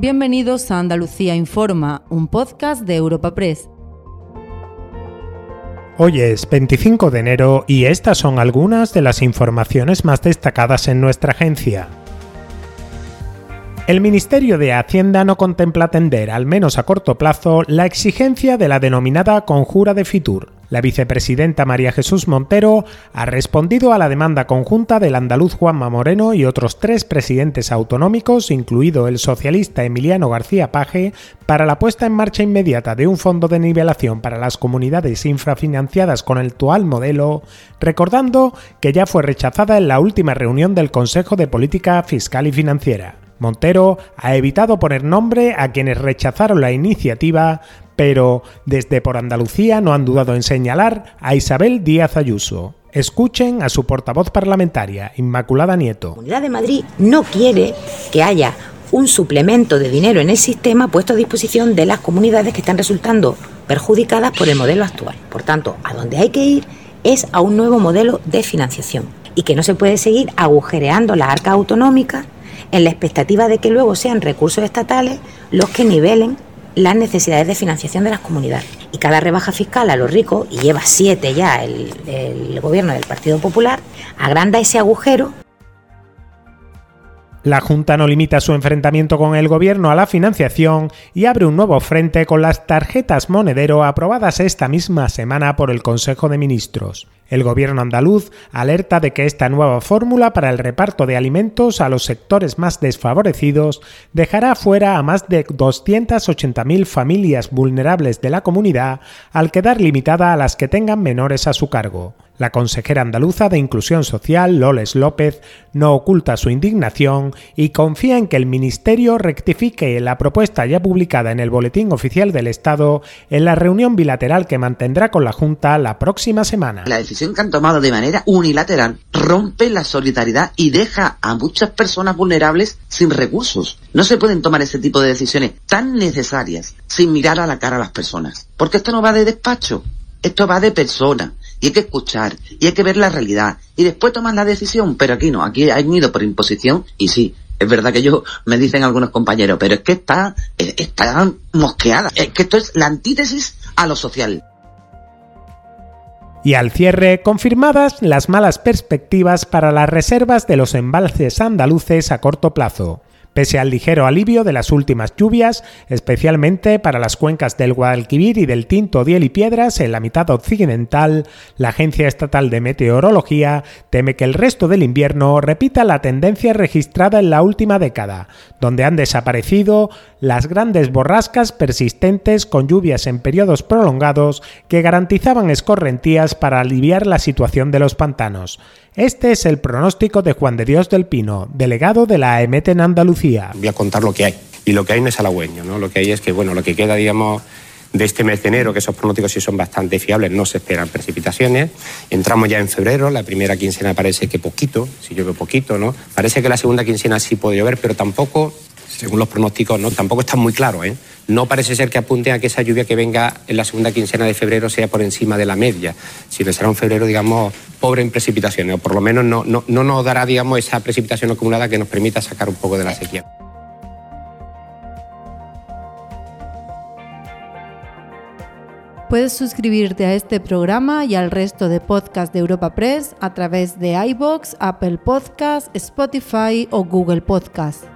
Bienvenidos a Andalucía Informa, un podcast de Europa Press. Hoy es 25 de enero y estas son algunas de las informaciones más destacadas en nuestra agencia. El Ministerio de Hacienda no contempla atender, al menos a corto plazo, la exigencia de la denominada conjura de Fitur. La vicepresidenta María Jesús Montero ha respondido a la demanda conjunta del andaluz Juanma Moreno y otros tres presidentes autonómicos, incluido el socialista Emiliano García Paje, para la puesta en marcha inmediata de un fondo de nivelación para las comunidades infrafinanciadas con el actual modelo, recordando que ya fue rechazada en la última reunión del Consejo de Política Fiscal y Financiera. Montero ha evitado poner nombre a quienes rechazaron la iniciativa, pero desde por Andalucía no han dudado en señalar a Isabel Díaz Ayuso. Escuchen a su portavoz parlamentaria, Inmaculada Nieto. La Comunidad de Madrid no quiere que haya un suplemento de dinero en el sistema puesto a disposición de las comunidades que están resultando perjudicadas por el modelo actual. Por tanto, a donde hay que ir es a un nuevo modelo de financiación y que no se puede seguir agujereando las arcas autonómicas en la expectativa de que luego sean recursos estatales los que nivelen las necesidades de financiación de las comunidades. Y cada rebaja fiscal a los ricos, y lleva siete ya el, el gobierno del Partido Popular, agranda ese agujero la Junta no limita su enfrentamiento con el gobierno a la financiación y abre un nuevo frente con las tarjetas monedero aprobadas esta misma semana por el Consejo de Ministros. El gobierno andaluz alerta de que esta nueva fórmula para el reparto de alimentos a los sectores más desfavorecidos dejará fuera a más de 280.000 familias vulnerables de la comunidad al quedar limitada a las que tengan menores a su cargo. La consejera andaluza de Inclusión Social, Loles López, no oculta su indignación y confía en que el Ministerio rectifique la propuesta ya publicada en el Boletín Oficial del Estado en la reunión bilateral que mantendrá con la Junta la próxima semana. La decisión que han tomado de manera unilateral rompe la solidaridad y deja a muchas personas vulnerables sin recursos. No se pueden tomar ese tipo de decisiones tan necesarias sin mirar a la cara a las personas. Porque esto no va de despacho, esto va de persona y hay que escuchar y hay que ver la realidad y después tomar la decisión, pero aquí no, aquí han ido por imposición y sí, es verdad que yo me dicen algunos compañeros, pero es que está, está mosqueada, es que esto es la antítesis a lo social. Y al cierre, confirmadas las malas perspectivas para las reservas de los embalses andaluces a corto plazo. Pese al ligero alivio de las últimas lluvias, especialmente para las cuencas del Guadalquivir y del Tinto, Diel y Piedras en la mitad occidental, la Agencia Estatal de Meteorología teme que el resto del invierno repita la tendencia registrada en la última década, donde han desaparecido las grandes borrascas persistentes con lluvias en periodos prolongados que garantizaban escorrentías para aliviar la situación de los pantanos. Este es el pronóstico de Juan de Dios del Pino, delegado de la AEMET en Andalucía. Voy a contar lo que hay. Y lo que hay no es halagüeño, ¿no? Lo que hay es que, bueno, lo que queda, digamos, de este mes de enero, que esos pronósticos sí son bastante fiables, no se esperan precipitaciones. Entramos ya en febrero, la primera quincena parece que poquito, si llueve poquito, ¿no? Parece que la segunda quincena sí puede llover, pero tampoco, según los pronósticos, ¿no? Tampoco está muy claro, ¿eh? no parece ser que apunte a que esa lluvia que venga en la segunda quincena de febrero sea por encima de la media, sino será un febrero, digamos, pobre en precipitaciones, o por lo menos no, no, no nos dará, digamos, esa precipitación acumulada que nos permita sacar un poco de la sequía. Puedes suscribirte a este programa y al resto de podcasts de Europa Press a través de iBox, Apple Podcasts, Spotify o Google Podcasts.